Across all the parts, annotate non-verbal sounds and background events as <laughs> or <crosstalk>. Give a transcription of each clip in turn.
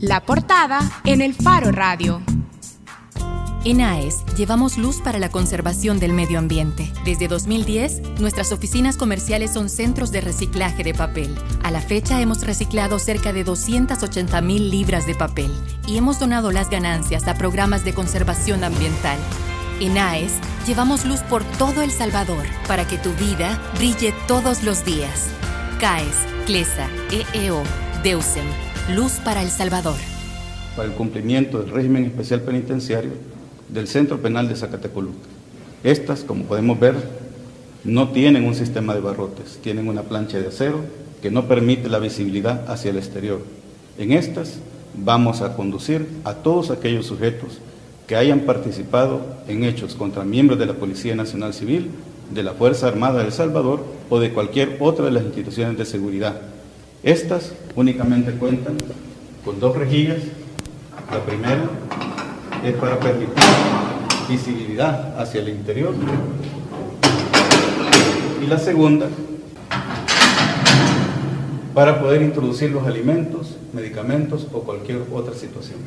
La portada en el Faro Radio. En AES llevamos luz para la conservación del medio ambiente. Desde 2010, nuestras oficinas comerciales son centros de reciclaje de papel. A la fecha hemos reciclado cerca de 280 mil libras de papel y hemos donado las ganancias a programas de conservación ambiental. En AES llevamos luz por todo El Salvador para que tu vida brille todos los días. CAES, CLESA, EEO, DEUSEM, Luz para El Salvador. Para el cumplimiento del régimen especial penitenciario, del Centro Penal de Zacatecoluca. Estas, como podemos ver, no tienen un sistema de barrotes, tienen una plancha de acero que no permite la visibilidad hacia el exterior. En estas vamos a conducir a todos aquellos sujetos que hayan participado en hechos contra miembros de la Policía Nacional Civil, de la Fuerza Armada de El Salvador o de cualquier otra de las instituciones de seguridad. Estas únicamente cuentan con dos rejillas. La primera es para permitir visibilidad hacia el interior. Y la segunda, para poder introducir los alimentos, medicamentos o cualquier otra situación.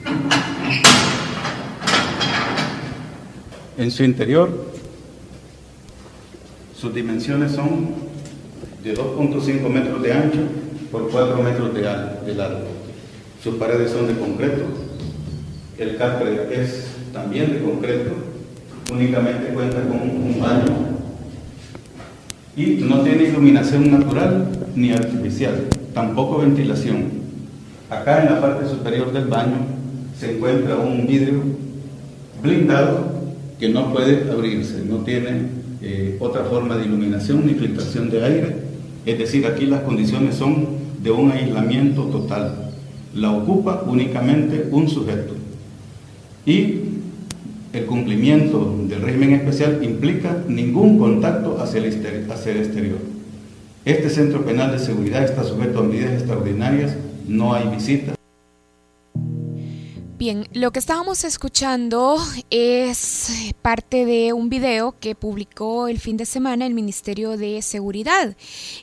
En su interior, sus dimensiones son de 2.5 metros de ancho por 4 metros de, de largo. Sus paredes son de concreto, el café es también de concreto, únicamente cuenta con un baño y no tiene iluminación natural ni artificial, tampoco ventilación. Acá en la parte superior del baño se encuentra un vidrio blindado que no puede abrirse, no tiene eh, otra forma de iluminación ni filtración de aire, es decir, aquí las condiciones son de un aislamiento total. La ocupa únicamente un sujeto y el cumplimiento del régimen especial implica ningún contacto hacia el, exterior. Este centro penal de seguridad está sujeto a medidas extraordinarias, no hay visitas. Bien, lo que estábamos escuchando es parte de un video que publicó el fin de semana el Ministerio de Seguridad.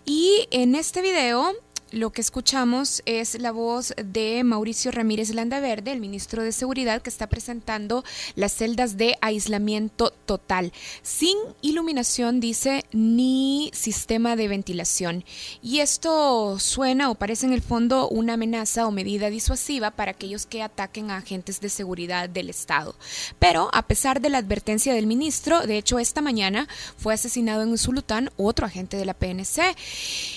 Y en este video lo que escuchamos es la voz de Mauricio Ramírez Landaverde, el ministro de Seguridad, que está presentando las celdas de aislamiento total, sin iluminación, dice, ni sistema de ventilación. Y esto suena o parece en el fondo una amenaza o medida disuasiva para aquellos que ataquen a agentes de seguridad del Estado. Pero a pesar de la advertencia del ministro, de hecho esta mañana fue asesinado en Usulután otro agente de la PNC.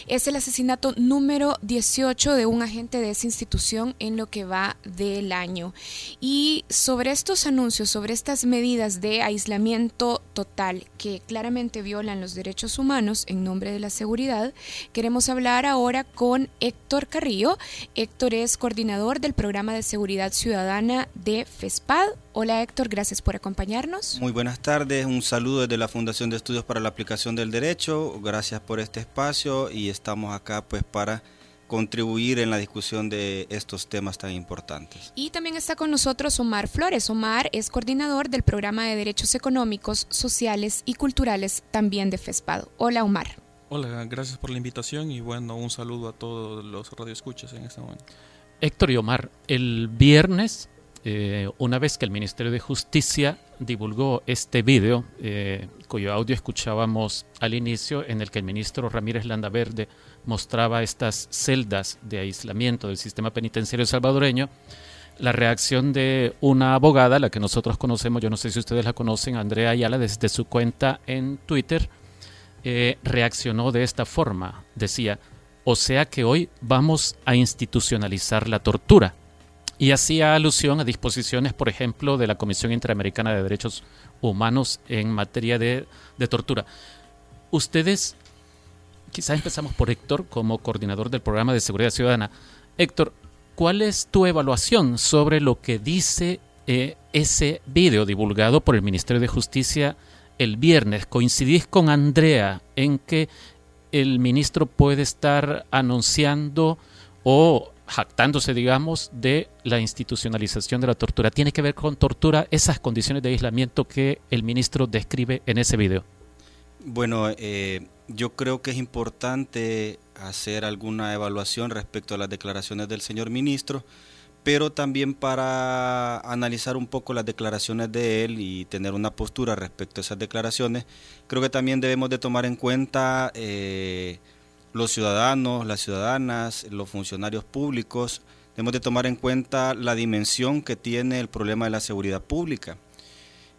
Es el asesinato número 18 de un agente de esa institución en lo que va del año. Y sobre estos anuncios, sobre estas medidas de aislamiento total que claramente violan los derechos humanos en nombre de la seguridad, queremos hablar ahora con Héctor Carrillo. Héctor es coordinador del programa de seguridad ciudadana de FESPAD. Hola Héctor, gracias por acompañarnos. Muy buenas tardes, un saludo desde la Fundación de Estudios para la Aplicación del Derecho, gracias por este espacio y estamos acá pues para contribuir en la discusión de estos temas tan importantes. Y también está con nosotros Omar Flores. Omar es coordinador del programa de Derechos Económicos, Sociales y Culturales también de FESPAD. Hola Omar. Hola, gracias por la invitación y bueno, un saludo a todos los radioescuchas en este momento. Héctor y Omar, el viernes eh, una vez que el Ministerio de Justicia divulgó este video, eh, cuyo audio escuchábamos al inicio, en el que el ministro Ramírez Landaverde mostraba estas celdas de aislamiento del sistema penitenciario salvadoreño, la reacción de una abogada, la que nosotros conocemos, yo no sé si ustedes la conocen, Andrea Ayala, desde su cuenta en Twitter, eh, reaccionó de esta forma. Decía, o sea que hoy vamos a institucionalizar la tortura y hacía alusión a disposiciones, por ejemplo, de la Comisión Interamericana de Derechos Humanos en materia de, tortura. Ustedes, quizás empezamos por Héctor como coordinador del programa de seguridad ciudadana. Héctor, ¿cuál es tu evaluación sobre lo que dice eh, ese video divulgado por el Ministerio de Justicia el viernes? ¿Coincidís con Andrea en que el ministro puede estar anunciando o jactándose, digamos, de la institucionalización de la tortura. ¿Tiene que ver con tortura esas condiciones de aislamiento que el ministro describe en ese video? Bueno, eh, yo creo que es importante hacer alguna evaluación respecto a las declaraciones del señor ministro, pero también para analizar un poco las declaraciones de él y tener una postura respecto a esas declaraciones, creo que también debemos de tomar en cuenta eh, los ciudadanos, las ciudadanas, los funcionarios públicos, debemos de tomar en cuenta la dimensión que tiene el problema de la seguridad pública.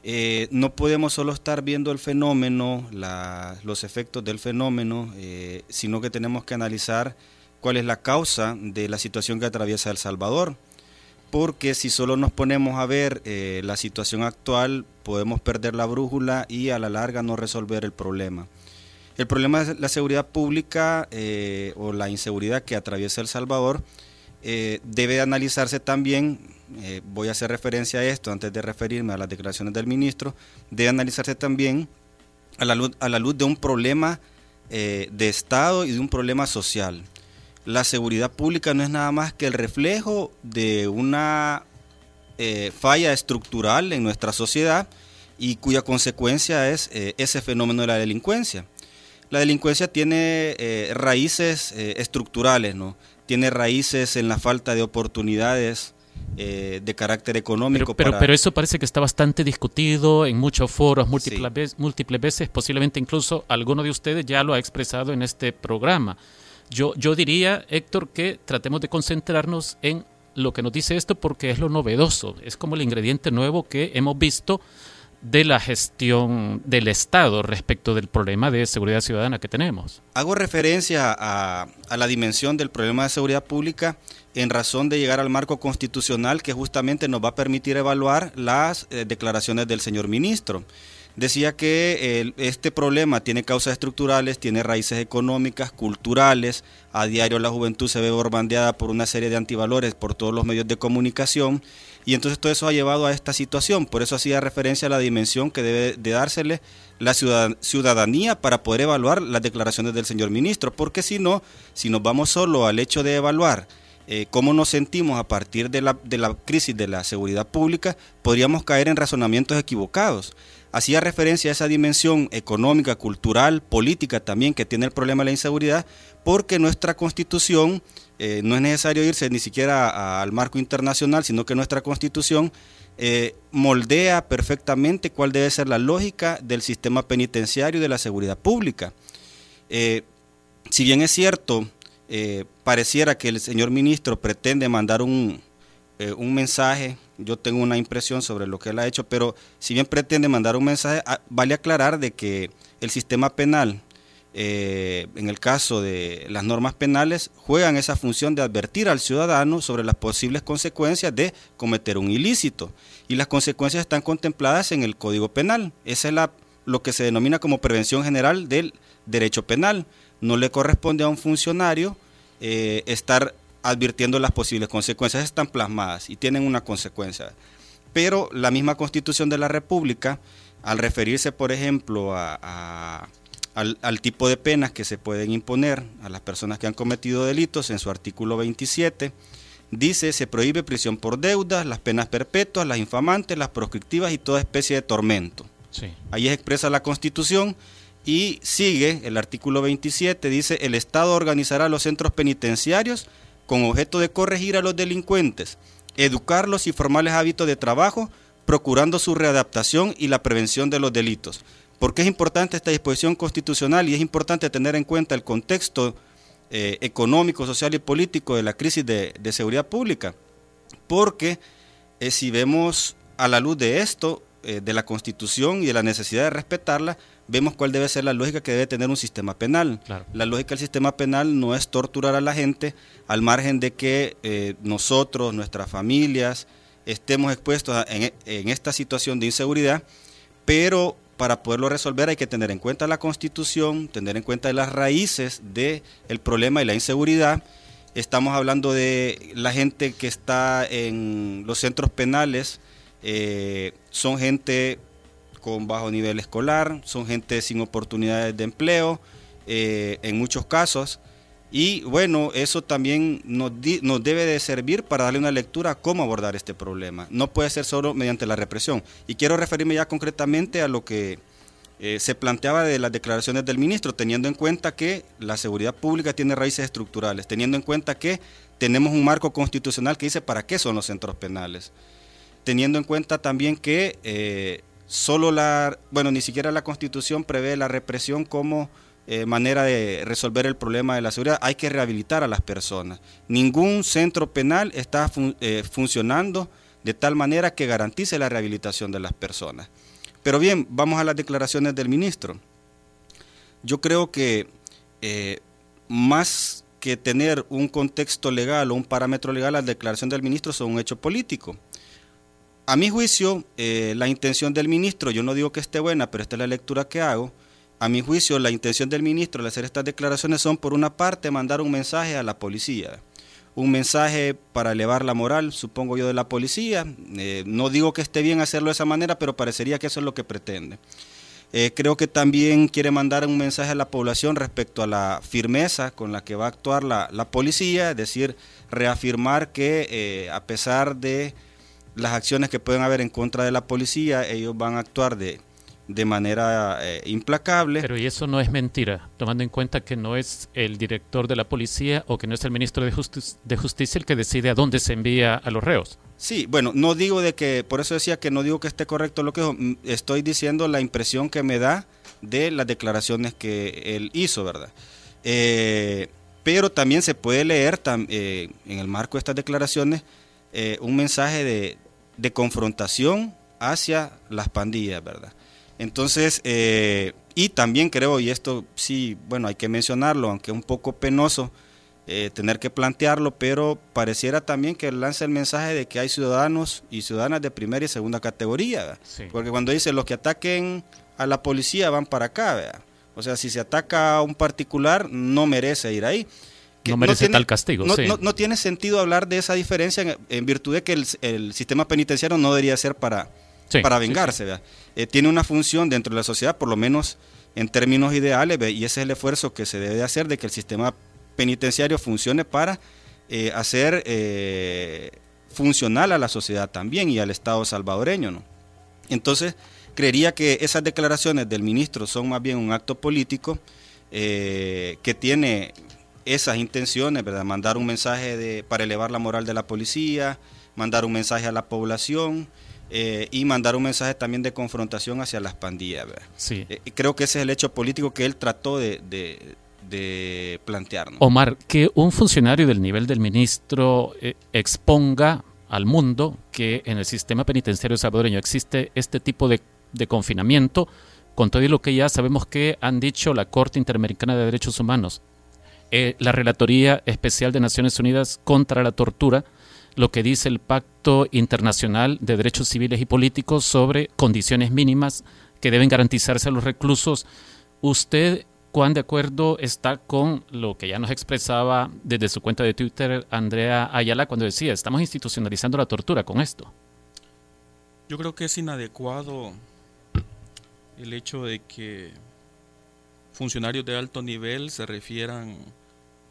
Eh, no podemos solo estar viendo el fenómeno, los efectos del fenómeno, eh, sino que tenemos que analizar cuál es la causa de la situación que atraviesa El Salvador porque si solo nos ponemos a ver eh, la situación actual, podemos perder la brújula y a la larga no resolver el problema. El problema de la seguridad pública eh, o la inseguridad que atraviesa El Salvador eh, debe analizarse también, voy a hacer referencia a esto antes de referirme a las declaraciones del ministro, debe analizarse también a la luz, de un problema de Estado y de un problema social la seguridad pública no es nada más que el reflejo de una eh, falla estructural en nuestra sociedad y cuya consecuencia es eh, ese fenómeno de la delincuencia. La delincuencia tiene eh, raíces estructurales, ¿no? tiene raíces en la falta de oportunidades de carácter económico. Pero, pero, eso parece que está bastante discutido en muchos foros, múltiples, veces, múltiples veces, posiblemente incluso alguno de ustedes ya lo ha expresado en este programa. Yo, yo diría, Héctor, que tratemos de concentrarnos en lo que nos dice esto porque es lo novedoso, es como el ingrediente nuevo que hemos visto de la gestión del Estado respecto del problema de seguridad ciudadana que tenemos. Hago referencia a, la dimensión del problema de seguridad pública en razón de llegar al marco constitucional que justamente nos va a permitir evaluar las eh, declaraciones del señor ministro decía que este problema tiene causas estructurales, tiene raíces económicas, culturales, a diario la juventud se ve borbandeada por una serie de antivalores por todos los medios de comunicación. Y entonces todo eso ha llevado a esta situación, por eso hacía referencia a la dimensión que debe de dársele la ciudadanía para poder evaluar las declaraciones del señor ministro, porque si no, si nos vamos solo al hecho de evaluar eh, cómo nos sentimos a partir de la, de la crisis de la seguridad pública, podríamos caer en razonamientos equivocados hacía referencia a esa dimensión económica, cultural, política también que tiene el problema de la inseguridad, porque nuestra constitución, eh, no es necesario irse ni siquiera al marco internacional, sino que nuestra constitución eh, moldea perfectamente cuál debe ser la lógica del sistema penitenciario y de la seguridad pública. Eh, si bien es cierto, pareciera que el señor ministro pretende mandar un, un mensaje yo tengo una impresión sobre lo que él ha hecho, pero si bien pretende mandar un mensaje, ah, vale aclarar de que el sistema penal, eh, en el caso de las normas penales, juegan esa función de advertir al ciudadano sobre las posibles consecuencias de cometer un ilícito. Y las consecuencias están contempladas en el Código Penal. Esa es la, lo que se denomina como prevención general del derecho penal. No le corresponde a un funcionario eh, estar advirtiendo las posibles consecuencias, están plasmadas y tienen una consecuencia. Pero la misma constitución de la República, al referirse, por ejemplo, a, al, tipo de penas que se pueden imponer a las personas que han cometido delitos, en su artículo 27, dice se prohíbe prisión por deudas, las penas perpetuas, las infamantes, las proscriptivas y toda especie de tormento. Ahí es expresa la Constitución y sigue el artículo 27, dice el Estado organizará los centros penitenciarios con objeto de corregir a los delincuentes, educarlos y formarles hábitos de trabajo, procurando su readaptación y la prevención de los delitos. ¿Por qué es importante esta disposición constitucional y es importante tener en cuenta el contexto eh, económico, social y político de la crisis de, seguridad pública? Porque eh, si vemos a la luz de esto, eh, de la Constitución y de la necesidad de respetarla, vemos cuál debe ser la lógica que debe tener un sistema penal. La lógica del sistema penal no es torturar a la gente al margen de que eh, nosotros, nuestras familias, estemos expuestos en, esta situación de inseguridad, pero para poderlo resolver hay que tener en cuenta la constitución, tener en cuenta las raíces del el problema y la inseguridad. Estamos hablando de la gente que está en los centros penales, eh, son gente con bajo nivel escolar, son gente sin oportunidades de empleo, eh, en muchos casos. Y bueno, eso también nos, debe de servir para darle una lectura a cómo abordar este problema. No puede ser solo mediante la represión. Y quiero referirme ya concretamente a lo que eh, se planteaba de las declaraciones del ministro, teniendo en cuenta que la seguridad pública tiene raíces estructurales, teniendo en cuenta que tenemos un marco constitucional que dice para qué son los centros penales, teniendo en cuenta también que eh, solo la, bueno, ni siquiera la constitución prevé la represión como eh, manera de resolver el problema de la seguridad, hay que rehabilitar a las personas. Ningún centro penal está funcionando de tal manera que garantice la rehabilitación de las personas. Pero bien, vamos a las declaraciones del ministro. Yo creo que eh, más que tener un contexto legal o un parámetro legal, la declaración del ministro son un hecho político. A mi juicio, eh, la intención del ministro, yo no digo que esté buena, pero esta es la lectura que hago, a mi juicio, la intención del ministro al hacer estas declaraciones son, por una parte, mandar un mensaje a la policía un mensaje para elevar la moral, supongo yo, de la policía. Eh, no digo que esté bien hacerlo de esa manera, pero parecería que eso es lo que pretende. Eh, creo que también quiere mandar un mensaje a la población respecto a la firmeza con la que va a actuar la, policía, es decir, reafirmar que a pesar de las acciones que pueden haber en contra de la policía, ellos van a actuar de, de manera eh, implacable. Pero y eso no es mentira, tomando en cuenta que no es el director de la policía o que no es el ministro de, de Justicia el que decide a dónde se envía a los reos. Sí, bueno, no digo de que, por eso decía que no digo que esté correcto lo que mm, estoy diciendo la impresión que me da de las declaraciones que él hizo, ¿verdad? Eh, pero también se puede leer eh, en el marco de estas declaraciones un mensaje de, de confrontación hacia las pandillas, ¿verdad? Entonces, eh, y también creo, y esto sí, bueno, hay que mencionarlo, aunque un poco penoso eh, tener que plantearlo, pero pareciera también que lanza el mensaje de que hay ciudadanos y ciudadanas de primera y segunda categoría, porque cuando dice los que ataquen a la policía van para acá, o sea, si se ataca a un particular, no merece ir ahí. No merece tal castigo. No, no, tiene sentido hablar de esa diferencia en, virtud de que el, el sistema penitenciario no debería ser para para vengarse. Eh, tiene una función dentro de la sociedad, por lo menos en términos ideales, y ese es el esfuerzo que se debe hacer de que el sistema penitenciario funcione para eh, hacer eh, funcional a la sociedad también y al Estado salvadoreño. ¿no? Entonces, creería que esas declaraciones del ministro son más bien un acto político que tiene esas intenciones, ¿verdad? mandar un mensaje de, para elevar la moral de la policía, mandar un mensaje a la población, eh, y mandar un mensaje también de confrontación hacia las pandillas. Sí. Eh, creo que ese es el hecho político que él trató de, de, plantearnos. Omar, que un funcionario del nivel del ministro eh, exponga al mundo que en el sistema penitenciario salvadoreño existe este tipo de, de confinamiento, con todo lo que ya sabemos que han dicho la Corte Interamericana de Derechos Humanos, la Relatoría Especial de Naciones Unidas contra la Tortura, lo que dice el Pacto Internacional de Derechos Civiles y Políticos sobre condiciones mínimas que deben garantizarse a los reclusos. ¿Usted cuán de acuerdo está con lo que ya nos expresaba desde su cuenta de Twitter Andrea Ayala cuando decía, estamos institucionalizando la tortura con esto? Yo creo que es inadecuado el hecho de que funcionarios de alto nivel se refieran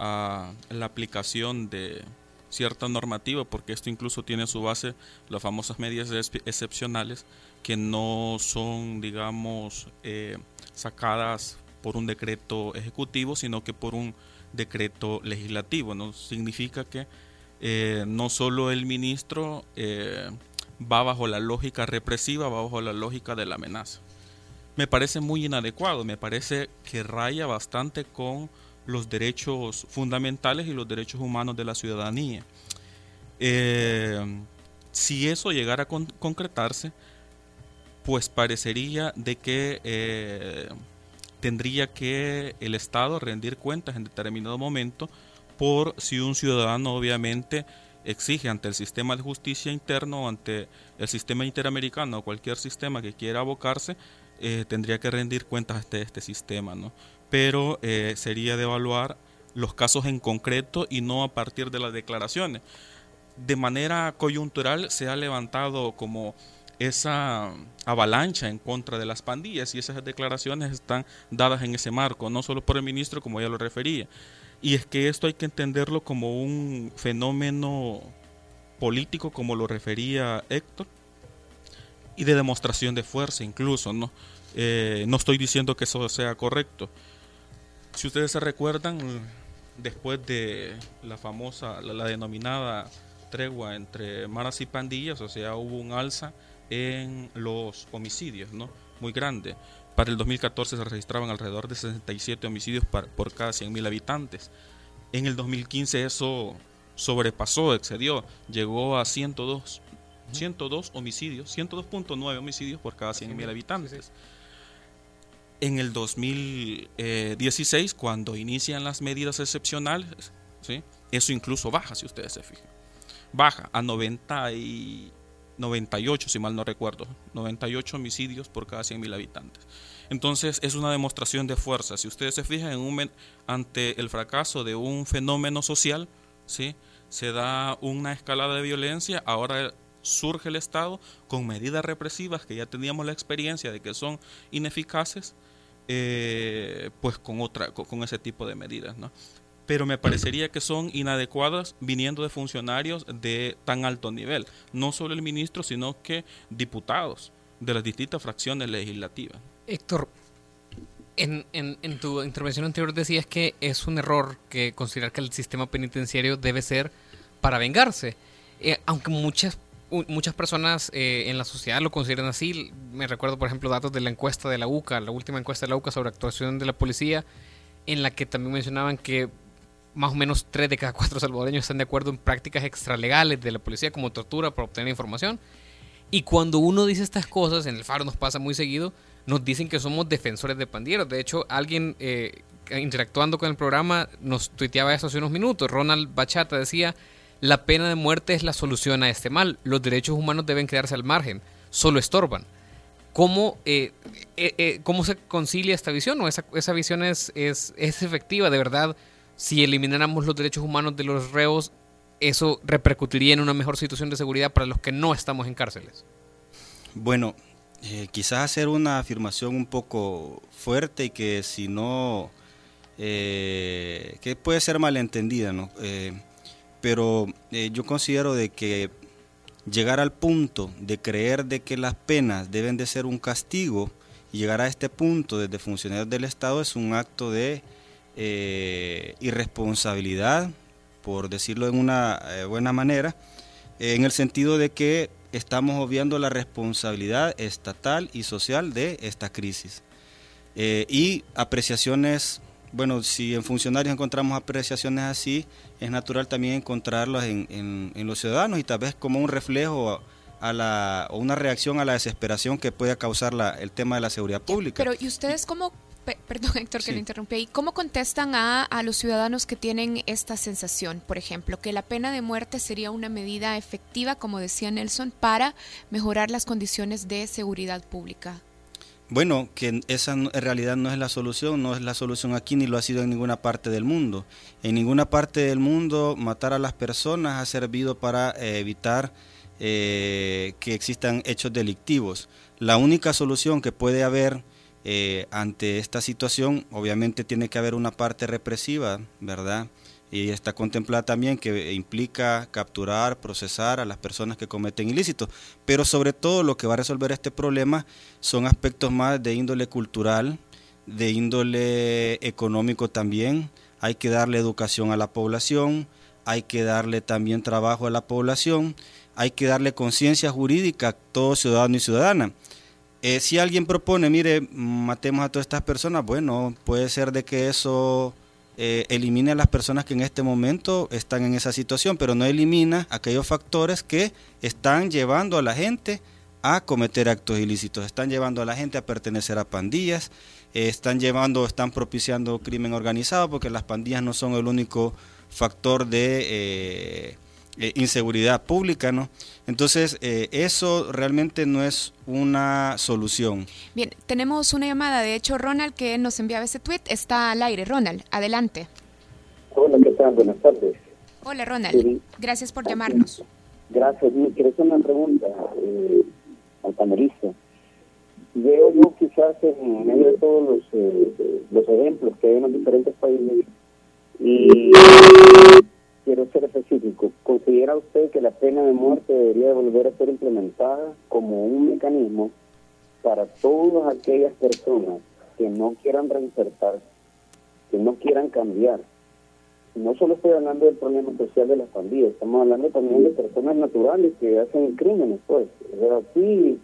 la aplicación de cierta normativa, porque esto incluso tiene su base las famosas medidas excepcionales que no son, digamos, eh, sacadas por un decreto ejecutivo, sino que por un decreto legislativo. ¿no? Significa que eh, no solo el ministro eh, va bajo la lógica represiva, va bajo la lógica de la amenaza. Me parece muy inadecuado, me parece que raya bastante con los derechos fundamentales y los derechos humanos de la ciudadanía. Eh, si eso llegara a concretarse, pues parecería de que eh, tendría que el Estado rendir cuentas en determinado momento por si un ciudadano obviamente exige ante el sistema de justicia interno, ante el sistema interamericano o cualquier sistema que quiera abocarse, eh, tendría que rendir cuentas ante este sistema. ¿no? Pero eh, sería de evaluar los casos en concreto y no a partir de las declaraciones. De manera coyuntural se ha levantado como esa avalancha en contra de las pandillas y esas declaraciones están dadas en ese marco, no solo por el ministro como ya lo refería. Y es que esto hay que entenderlo como un fenómeno político como lo refería Héctor, y de demostración de fuerza incluso, ¿no? Eh, no estoy diciendo que eso sea correcto. Si ustedes se recuerdan, después de la famosa, la, denominada tregua entre maras y pandillas, o sea, hubo un alza en los homicidios, ¿no? Muy grande. Para el 2014 se registraban alrededor de 67 homicidios por cada 100.000 habitantes. En el 2015 eso sobrepasó, excedió, llegó a 102, 102 homicidios, 102.9 homicidios por cada 100.000 habitantes. En el 2016, cuando inician las medidas excepcionales, ¿sí? eso incluso baja, si ustedes se fijan. Baja a 90 y 98, si mal no recuerdo, 98 homicidios por cada 100.000 habitantes. Entonces es una demostración de fuerza. Si ustedes se fijan en un, ante el fracaso de un fenómeno social, ¿sí? se da una escalada de violencia, ahora surge el Estado con medidas represivas que ya teníamos la experiencia de que son ineficaces, eh, pues con, otra, con, ese tipo de medidas. ¿no? Pero me parecería que son inadecuadas viniendo de funcionarios de tan alto nivel, no solo el ministro, sino que diputados de las distintas fracciones legislativas. Héctor, en, en, en, tu intervención anterior decías que es un error que considerar que el sistema penitenciario debe ser para vengarse. Eh, aunque muchas muchas personas eh, en la sociedad lo consideran así. Me recuerdo, por ejemplo, datos de la encuesta de la UCA, la última encuesta de la UCA sobre actuación de la policía, en la que también mencionaban que más o menos tres de cada cuatro salvadoreños están de acuerdo en prácticas extralegales de la policía como tortura para obtener información. Y cuando uno dice estas cosas, en el faro nos pasa muy seguido, nos dicen que somos defensores de pandilleros. De hecho, alguien eh, interactuando con el programa nos tuiteaba eso hace unos minutos. Ronald Bachata decía, la pena de muerte es la solución a este mal. Los derechos humanos deben quedarse al margen, solo estorban. ¿Cómo, eh, eh, ¿cómo se concilia esta visión? ¿O esa, esa visión es, es, efectiva de verdad? Si elimináramos los derechos humanos de los reos, ¿eso repercutiría en una mejor situación de seguridad para los que no estamos en cárceles? Bueno, eh, quizás hacer una afirmación un poco fuerte y que si no, eh, que puede ser malentendida, ¿no? Eh, pero yo considero de que llegar al punto de creer de que las penas deben de ser un castigo y llegar a este punto desde funcionarios del Estado es un acto de irresponsabilidad, por decirlo de una buena manera, en el sentido de que estamos obviando la responsabilidad estatal y social de esta crisis. Eh, y apreciaciones, bueno, si en funcionarios encontramos apreciaciones así, es natural también encontrarlas en, los ciudadanos y tal vez como un reflejo a la, o una reacción a la desesperación que puede causar la, el tema de la seguridad pública. Pero ¿y ustedes cómo perdón <laughs> Héctor que le interrumpí ¿cómo contestan a, a, los ciudadanos que tienen esta sensación, por ejemplo, que la pena de muerte sería una medida efectiva, como decía Nelson, para mejorar las condiciones de seguridad pública? Bueno, que esa en realidad no es la solución, no es la solución aquí ni lo ha sido en ninguna parte del mundo. En ninguna parte del mundo matar a las personas ha servido para eh, evitar eh, que existan hechos delictivos. La única solución que puede haber eh, ante esta situación, obviamente tiene que haber una parte represiva, ¿verdad? Y está contemplada también que implica capturar, procesar a las personas que cometen ilícitos. Pero sobre todo lo que va a resolver este problema son aspectos más de índole cultural, de índole económico también. Hay que darle educación a la población, hay que darle también trabajo a la población, hay que darle conciencia jurídica a todo ciudadano y ciudadana. Eh, si alguien propone, mire, matemos a todas estas personas, bueno, puede ser de que eso eh, elimine a las personas que en este momento están en esa situación, pero no elimina aquellos factores que están llevando a la gente a cometer actos ilícitos, están llevando a la gente a pertenecer a pandillas, eh, están llevando, están propiciando crimen organizado, porque las pandillas no son el único factor de eh, inseguridad pública, ¿no? Entonces, eh, eso realmente no es una solución. Bien, tenemos una llamada, de hecho, Ronald, que nos enviaba ese tweet, está al aire. Ronald, adelante. Hola, ¿qué tal? Buenas tardes. Hola, Ronald. Gracias por llamarnos. Gracias. Quiero hacer una pregunta eh, al panelista. Veo yo quizás en medio de todos los, eh, los ejemplos que hay en los diferentes países y quiero ser específico. ¿Considera usted que la pena de muerte debería volver a ser implementada como un mecanismo para todas aquellas personas que no quieran reinsertarse, que no quieran cambiar? No solo estoy hablando del problema social de las pandillas, estamos hablando también de personas naturales que hacen crímenes, pues. aquí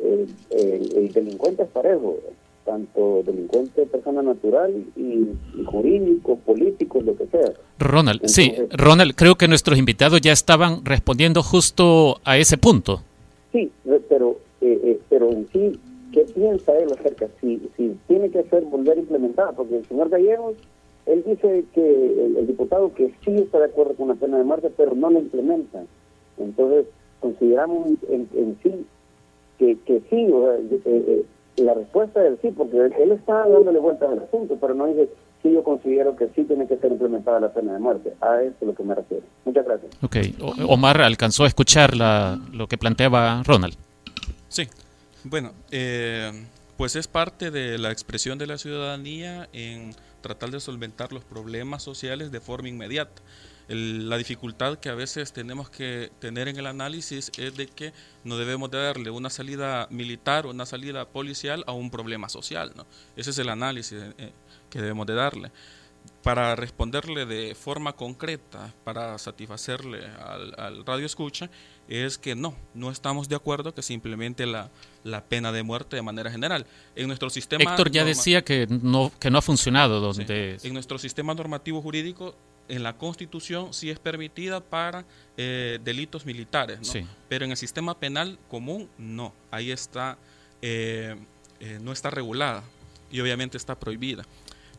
el, el delincuente es parejo tanto delincuente, persona natural y, jurídico, político, lo que sea. Ronald, sí, Ronald, creo que nuestros invitados ya estaban respondiendo justo a ese punto. Sí, pero, eh, eh, pero en sí, ¿qué piensa él acerca? Si, si tiene que ser volver implementada, porque el señor Gallegos, él dice que el, diputado que sí está de acuerdo con la pena de muerte, pero no la implementa. Entonces, consideramos en, en sí que, que sí, o eh, la respuesta es sí, porque él, está dándole vueltas al asunto, pero no dice sí yo considero que sí tiene que ser implementada la pena de muerte. A eso es lo que me refiero. Muchas gracias. Ok. Omar alcanzó a escuchar la, lo que planteaba Ronald. Sí. Bueno, eh, pues es parte de la expresión de la ciudadanía en tratar de solventar los problemas sociales de forma inmediata la dificultad que a veces tenemos que tener en el análisis es de que no debemos de darle una salida militar o una salida policial a un problema social. ¿no? Ese es el análisis eh, que debemos de darle. Para responderle de forma concreta, para satisfacerle al, radio escucha, es que no, no estamos de acuerdo que simplemente la, la pena de muerte de manera general. En nuestro sistema... Héctor ya decía que no, que no ha funcionado. Donde... En nuestro sistema normativo jurídico en la Constitución sí es permitida para eh, delitos militares, pero en el sistema penal común no. Ahí está, eh, eh, no está regulada y obviamente está prohibida.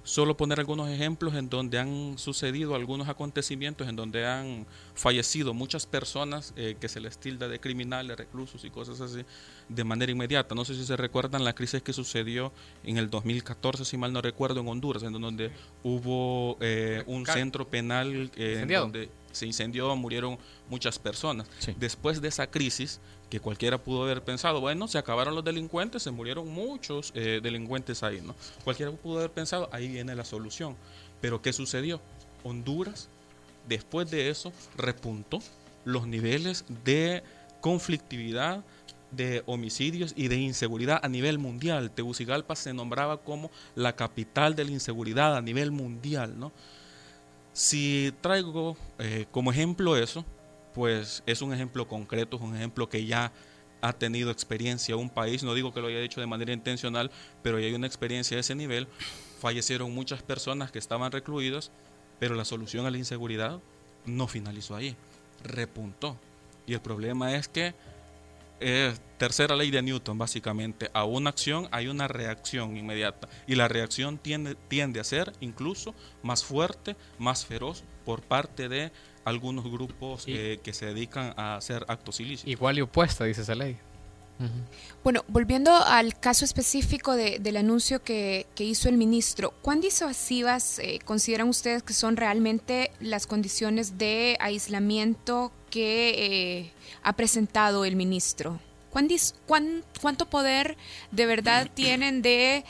Solo poner algunos ejemplos en donde han sucedido algunos acontecimientos, en donde han fallecido muchas personas que se les tilda de criminales, reclusos y cosas así, de manera inmediata. No sé si se recuerdan la crisis que sucedió en el 2014, si mal no recuerdo, en Honduras, en donde hubo eh, un centro penal eh, donde se incendió, murieron muchas personas. Después de esa crisis, que cualquiera pudo haber pensado, bueno, se acabaron los delincuentes, se murieron muchos eh, delincuentes ahí, ¿no? Cualquiera pudo haber pensado, ahí viene la solución. Pero ¿qué sucedió? Honduras, después de eso, repuntó los niveles de conflictividad, de homicidios y de inseguridad a nivel mundial. Tegucigalpa se nombraba como la capital de la inseguridad a nivel mundial, ¿no? Si traigo eh, como ejemplo eso, pues es un ejemplo concreto, es un ejemplo que ya ha tenido experiencia un país, no digo que lo haya hecho de manera intencional, pero ya hay una experiencia de ese nivel. Fallecieron muchas personas que estaban recluidas, pero la solución a la inseguridad no finalizó ahí, repuntó. Y el problema es que es tercera ley de Newton, básicamente. A una acción hay una reacción inmediata. Y la reacción tiende, tiende a ser incluso más fuerte, más feroz por parte de algunos grupos eh, que se dedican a hacer actos ilícitos. Igual y opuesta, dice esa ley. Bueno, volviendo al caso específico del anuncio que, hizo el ministro, ¿cuán disuasivas eh, consideran ustedes que son realmente las condiciones de aislamiento que eh, ha presentado el ministro? ¿Cuán, ¿Cuánto poder de verdad <clears throat> tienen de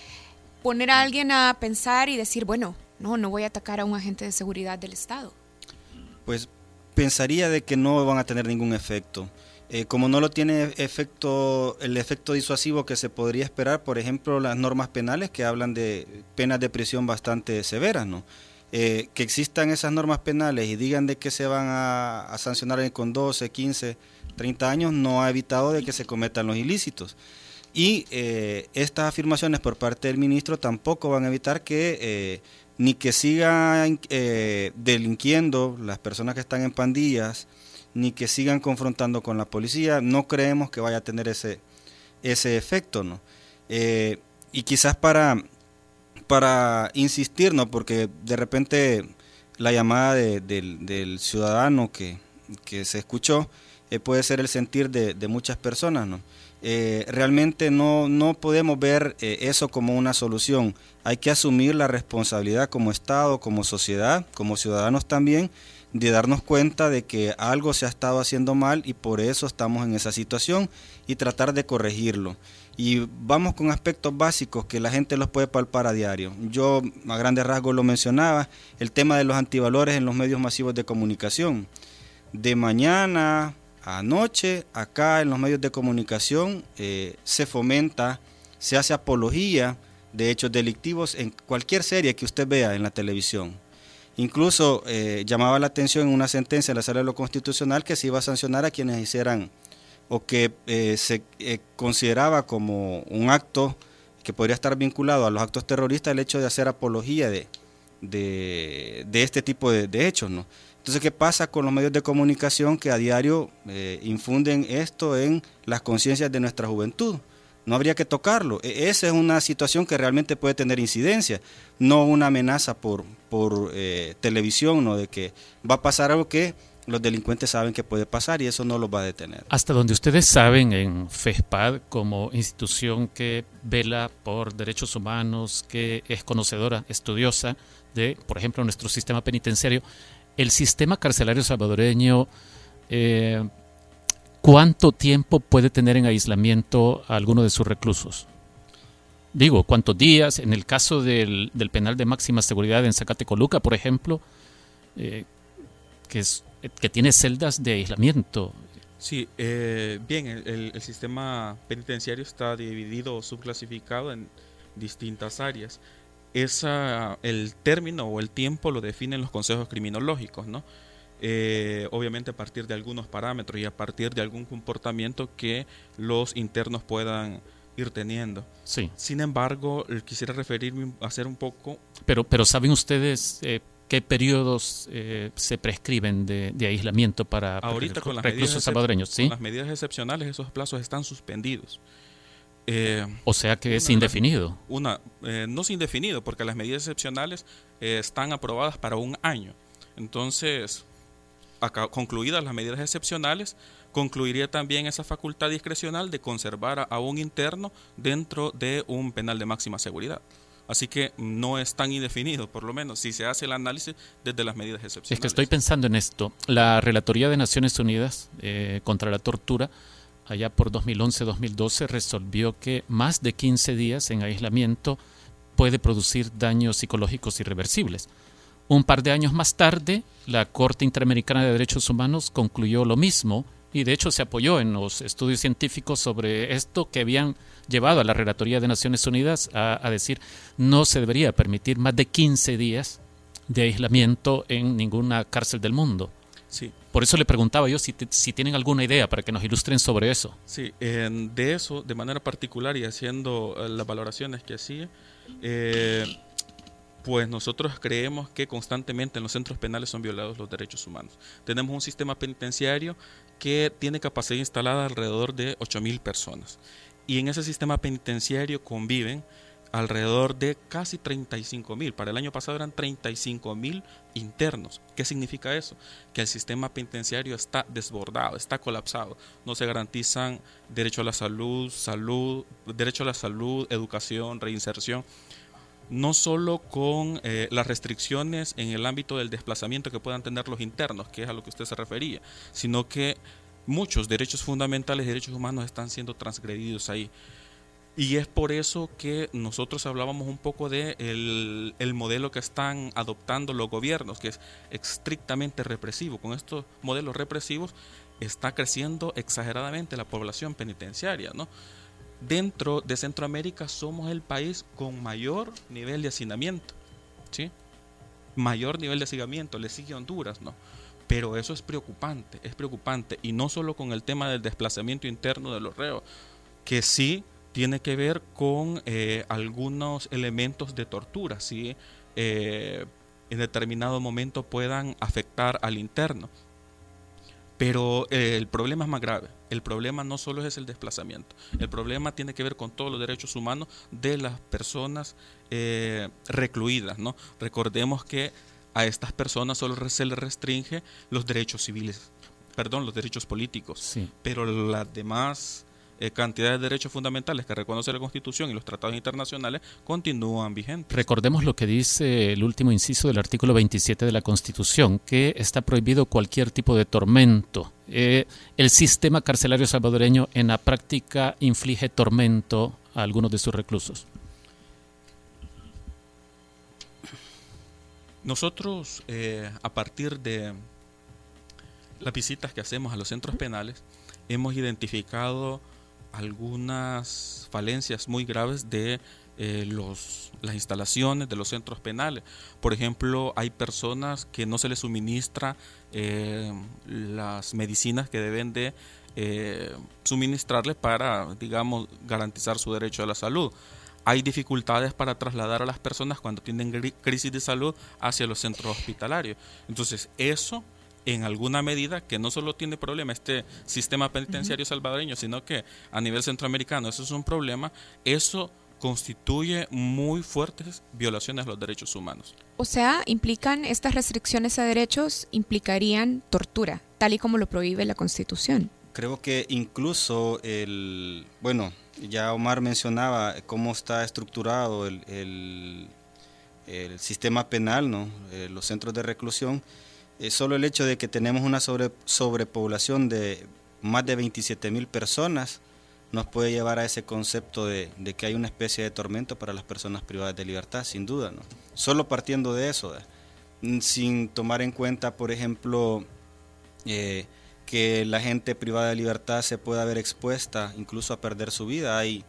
poner a alguien a pensar y decir, bueno, no, no voy a atacar a un agente de seguridad del Estado? Pues pensaría de que no van a tener ningún efecto. Eh, como no lo tiene efecto, el efecto disuasivo que se podría esperar, por ejemplo, las normas penales que hablan de penas de prisión bastante severas, ¿no? Eh, que existan esas normas penales y digan de que se van a, sancionar con 12, 15, 30 años, no ha evitado de que se cometan los ilícitos. Y eh, estas afirmaciones por parte del ministro tampoco van a evitar que ni que sigan delinquiendo las personas que están en pandillas, ni que sigan confrontando con la policía. No creemos que vaya a tener ese, ese efecto, ¿no? Eh, y quizás para, para insistir, ¿no? Porque de repente la llamada del ciudadano que, se escuchó eh, puede ser el sentir de, muchas personas, ¿no? Eh, realmente no, no podemos ver eso como una solución. Hay que asumir la responsabilidad como Estado, como sociedad, como ciudadanos también, de darnos cuenta de que algo se ha estado haciendo mal y por eso estamos en esa situación y tratar de corregirlo. Y vamos con aspectos básicos que la gente los puede palpar a diario. Yo a grandes rasgos lo mencionaba, el tema de los antivalores en los medios masivos de comunicación. De mañana a noche, acá en los medios de comunicación eh, se fomenta, se hace apología de hechos delictivos en cualquier serie que usted vea en la televisión. Incluso eh, llamaba la atención en una sentencia de la Sala de lo Constitucional que se iba a sancionar a quienes hicieran o que eh, se eh, consideraba como un acto que podría estar vinculado a los actos terroristas el hecho de hacer apología de, de, este tipo de, hechos. ¿no? Entonces, ¿qué pasa con los medios de comunicación que a diario infunden esto en las conciencias de nuestra juventud? No habría que tocarlo. E, esa es una situación que realmente puede tener incidencia, no una amenaza por, por eh, televisión, ¿no? de que va a pasar algo que los delincuentes saben que puede pasar y eso no los va a detener. Hasta donde ustedes saben, en FESPAD, como institución que vela por derechos humanos, que es conocedora, estudiosa de, por ejemplo, nuestro sistema penitenciario, el sistema carcelario salvadoreño eh, ¿cuánto tiempo puede tener en aislamiento a alguno de sus reclusos? Digo, ¿cuántos días? En el caso del, penal de máxima seguridad en Zacatecoluca, por ejemplo, eh, que, es, que tiene celdas de aislamiento. Sí, eh, bien, el, sistema penitenciario está dividido o subclasificado en distintas áreas. Esa, el término o el tiempo lo definen los consejos criminológicos, ¿no? Eh, obviamente a partir de algunos parámetros y a partir de algún comportamiento que los internos puedan ir teniendo. Sí. Sin embargo, quisiera referirme a hacer un poco... Pero, pero ¿saben ustedes eh, qué periodos eh, se prescriben de, aislamiento para Ahorita con las reclusos salvadoreños? ¿sí? Con las medidas excepcionales esos plazos están suspendidos. o sea que es indefinido. Una, no es indefinido porque las medidas excepcionales están aprobadas para un año. Entonces, concluidas las medidas excepcionales, concluiría también esa facultad discrecional de conservar a, un interno dentro de un penal de máxima seguridad. Así que no es tan indefinido, por lo menos, si se hace el análisis desde las medidas excepcionales. Es que estoy pensando en esto. La Relatoría de Naciones Unidas eh, contra la Tortura, allá por 2011-2012, resolvió que más de 15 días en aislamiento puede producir daños psicológicos irreversibles. Un par de años más tarde, la Corte Interamericana de Derechos Humanos concluyó lo mismo y de hecho se apoyó en los estudios científicos sobre esto que habían llevado a la Relatoría de Naciones Unidas a, decir no se debería permitir más de 15 días de aislamiento en ninguna cárcel del mundo. Sí. Por eso le preguntaba yo si, si tienen alguna idea para que nos ilustren sobre eso. Sí, de eso, de manera particular y haciendo eh, las valoraciones que hacía, eh, pues nosotros creemos que constantemente en los centros penales son violados los derechos humanos. Tenemos un sistema penitenciario que tiene capacidad instalada alrededor de 8.000 personas. Y en ese sistema penitenciario conviven alrededor de casi 35 mil. Para el año pasado eran 35 mil internos. ¿Qué significa eso? Que el sistema penitenciario está desbordado, está colapsado. No se garantizan derecho a la salud, salud, derecho a la salud, educación, reinserción no solo con eh, las restricciones en el ámbito del desplazamiento que puedan tener los internos, que es a lo que usted se refería, sino que muchos derechos fundamentales, derechos humanos están siendo transgredidos ahí. Y es por eso que nosotros hablábamos un poco de el, modelo que están adoptando los gobiernos, que es estrictamente represivo. Con estos modelos represivos está creciendo exageradamente la población penitenciaria, ¿no? Dentro de Centroamérica somos el país con mayor nivel de hacinamiento. ¿sí? Mayor nivel de hacinamiento, le sigue Honduras, ¿no? Pero eso es preocupante, es preocupante. Y no solo con el tema del desplazamiento interno de los reos, que sí tiene que ver con eh, algunos elementos de tortura, ¿sí? Eh, en determinado momento puedan afectar al interno. Pero eh, el problema es más grave. El problema no solo es el desplazamiento. El problema tiene que ver con todos los derechos humanos de las personas eh, recluidas. ¿no? Recordemos que a estas personas solo se les restringe los derechos civiles, perdón, los derechos políticos. Pero las demás eh, cantidad de derechos fundamentales que reconoce la Constitución y los tratados internacionales continúan vigentes. Recordemos lo que dice el último inciso del artículo 27 de la Constitución, que está prohibido cualquier tipo de tormento. Eh, el sistema carcelario salvadoreño en la práctica inflige tormento a algunos de sus reclusos. Nosotros, eh, a partir de las visitas que hacemos a los centros penales, hemos identificado algunas falencias muy graves de eh, los, las instalaciones de los centros penales. Por ejemplo, hay personas que no se les suministra eh, las medicinas que deben de eh, suministrarles para, digamos, garantizar su derecho a la salud. Hay dificultades para trasladar a las personas cuando tienen crisis de salud hacia los centros hospitalarios. Entonces, eso en alguna medida que no solo tiene problema este sistema penitenciario salvadoreño, sino que a nivel centroamericano eso es un problema, eso constituye muy fuertes violaciones a los derechos humanos. O sea, implican estas restricciones a derechos implicarían tortura, tal y como lo prohíbe la Constitución. Creo que incluso el, bueno, ya Omar mencionaba cómo está estructurado el, el, el sistema penal, ¿no? Eh, los centros de reclusión eh, solo el hecho de que tenemos una sobre, sobrepoblación de más de 27 mil personas nos puede llevar a ese concepto de, que hay una especie de tormento para las personas privadas de libertad, sin duda. ¿no? Solo partiendo de eso, mm, sin tomar en cuenta, por ejemplo, eh, que la gente privada de libertad se pueda ver expuesta incluso a perder su vida. Hay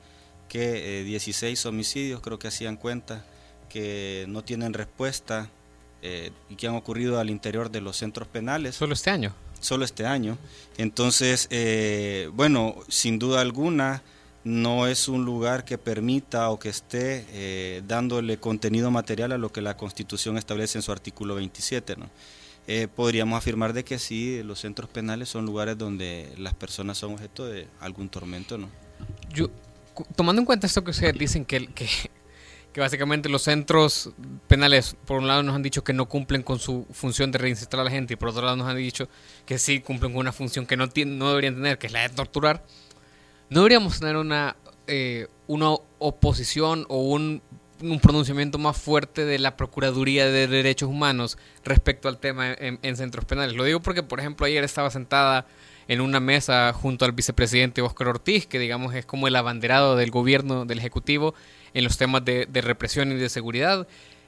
que 16 eh, homicidios, creo que hacían cuenta, que no tienen respuesta eh, y que han ocurrido al interior de los centros penales. Solo este año. Solo este año. Entonces, eh, bueno, sin duda alguna, no es un lugar que permita o que esté eh, dándole contenido material a lo que la Constitución establece en su artículo 27. ¿no? podríamos afirmar de que sí, los centros penales son lugares donde las personas son objeto de algún tormento. ¿no? Yo, tomando en cuenta esto que ustedes dicen que, que que básicamente los centros penales, por un lado, nos han dicho que no cumplen con su función de reinsertar a la gente y por otro lado nos han dicho que sí cumplen con una función que no, no deberían tener, que es la de torturar. ¿No deberíamos tener una, eh, una oposición o un, un, pronunciamiento más fuerte de la Procuraduría de Derechos Humanos respecto al tema en, en centros penales? Lo digo porque, por ejemplo, ayer estaba sentada en una mesa junto al vicepresidente Óscar Ortiz, que digamos es como el abanderado del gobierno, del Ejecutivo, en los temas de, represión y de seguridad,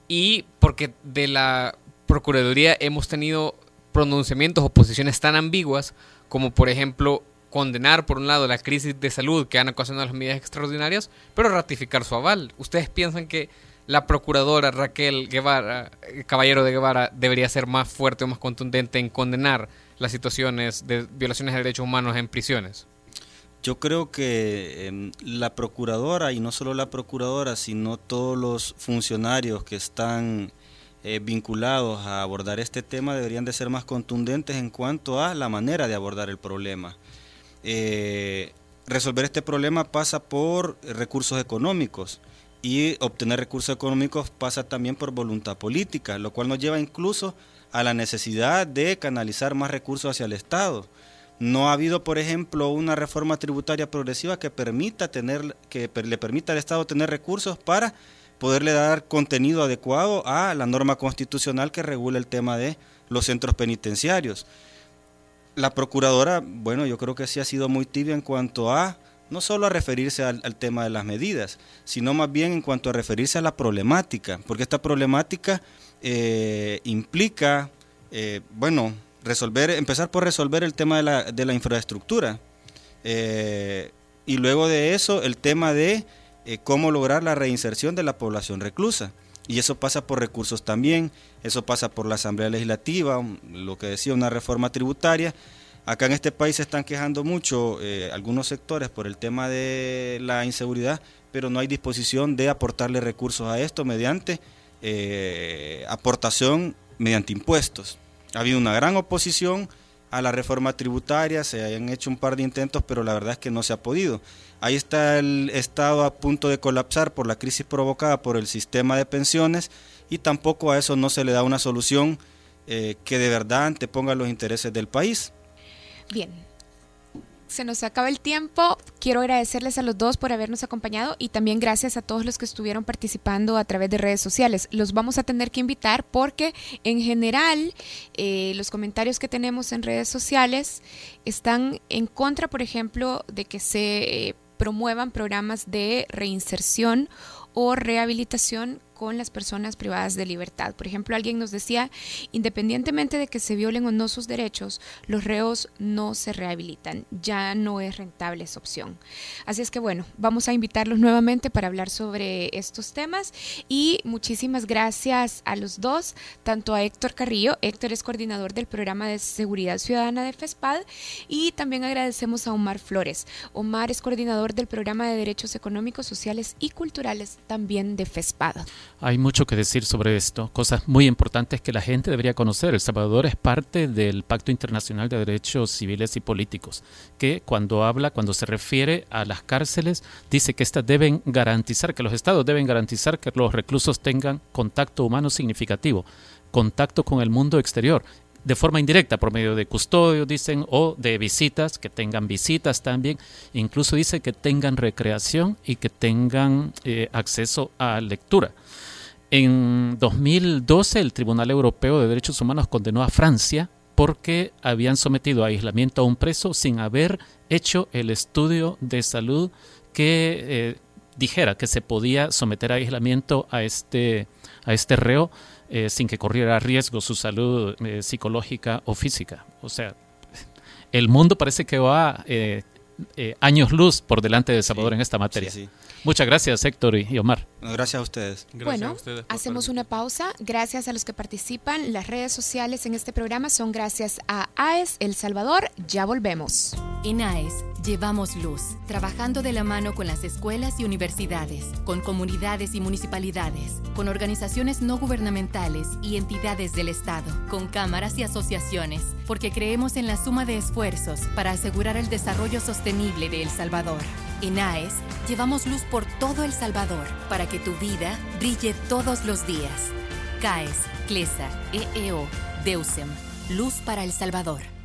y porque de la Procuraduría hemos tenido pronunciamientos o posiciones tan ambiguas como por ejemplo condenar por un lado la crisis de salud que han ocasionado las medidas extraordinarias, pero ratificar su aval. ¿Ustedes piensan que la procuradora Raquel Guevara, eh, Caballero de Guevara, debería ser más fuerte o más contundente en condenar las situaciones de violaciones de derechos humanos en prisiones? Yo creo que em, la procuradora, y no solo la procuradora, sino todos los funcionarios que están eh, vinculados a abordar este tema deberían de ser más contundentes en cuanto a la manera de abordar el problema. Eh, resolver este problema pasa por recursos económicos y obtener recursos económicos pasa también por voluntad política, lo cual nos lleva incluso a la necesidad de canalizar más recursos hacia el Estado. No ha habido, por ejemplo, una reforma tributaria progresiva que permita tener, que le permita al Estado tener recursos para poderle dar contenido adecuado a la norma constitucional que regula el tema de los centros penitenciarios. La procuradora, bueno, yo creo que sí ha sido muy tibia en cuanto a no solo a referirse al, tema de las medidas, sino más bien en cuanto a referirse a la problemática, porque esta problemática eh, implica, eh, bueno, resolver, empezar por resolver el tema de la, de la infraestructura. Eh, y luego de eso, el tema de eh, cómo lograr la reinserción de la población reclusa. Y eso pasa por recursos también, eso pasa por la Asamblea Legislativa, lo que decía una reforma tributaria. Acá en este país se están quejando mucho eh, algunos sectores por el tema de la inseguridad, pero no hay disposición de aportarle recursos a esto mediante aportación mediante impuestos. Ha habido una gran oposición a la reforma tributaria, se han hecho un par de intentos, pero la verdad es que no se ha podido. Ahí está el Estado a punto de colapsar por la crisis provocada por el sistema de pensiones y tampoco a eso no se le da una solución eh, que de verdad anteponga los intereses del país. Bien. Se nos acaba el tiempo. Quiero agradecerles a los dos por habernos acompañado y también gracias a todos los que estuvieron participando a través de redes sociales. Los vamos a tener que invitar porque en general eh, los comentarios que tenemos en redes sociales están en contra, por ejemplo, de que se eh, promuevan programas de reinserción o rehabilitación con las personas privadas de libertad. Por ejemplo, alguien nos decía, independientemente de que se violen o no sus derechos, los reos no se rehabilitan, ya no es rentable esa opción. Así es que bueno, vamos a invitarlos nuevamente para hablar sobre estos temas y muchísimas gracias a los dos, tanto a Héctor Carrillo, Héctor es coordinador del programa de seguridad ciudadana de FESPAD y también agradecemos a Omar Flores. Omar es coordinador del programa de derechos económicos, sociales y culturales también de FESPAD. Hay mucho que decir sobre esto, cosas muy importantes que la gente debería conocer. El Salvador es parte del Pacto Internacional de Derechos Civiles y Políticos, que cuando habla, cuando se refiere a las cárceles, dice que éstas deben garantizar, que los estados deben garantizar que los reclusos tengan contacto humano significativo, contacto con el mundo exterior de forma indirecta, por medio de custodio, dicen, o de visitas, que tengan visitas también. Incluso dice que tengan recreación y que tengan eh, acceso a lectura. En 2012 el Tribunal Europeo de Derechos Humanos condenó a Francia porque habían sometido a aislamiento a un preso sin haber hecho el estudio de salud que eh, dijera que se podía someter a aislamiento a este, a este reo eh, sin que corriera riesgo su salud eh, psicológica o física. O sea, el mundo parece que va años luz por delante de Salvador en esta materia. Muchas gracias, Héctor y Omar. Gracias a ustedes. bueno, hacemos una pausa. Gracias a los que participan. Las redes sociales en este programa son gracias a AES El Salvador. Ya volvemos. En AES llevamos luz, trabajando de la mano con las escuelas y universidades, con comunidades y municipalidades, con organizaciones no gubernamentales y entidades del Estado, con cámaras y asociaciones, porque creemos en la suma de esfuerzos para asegurar el desarrollo sostenible de El Salvador. En AES llevamos luz por todo El Salvador para que tu vida brille todos los días. CAES, CLESA, EEO, DEUSEM, Luz para El Salvador.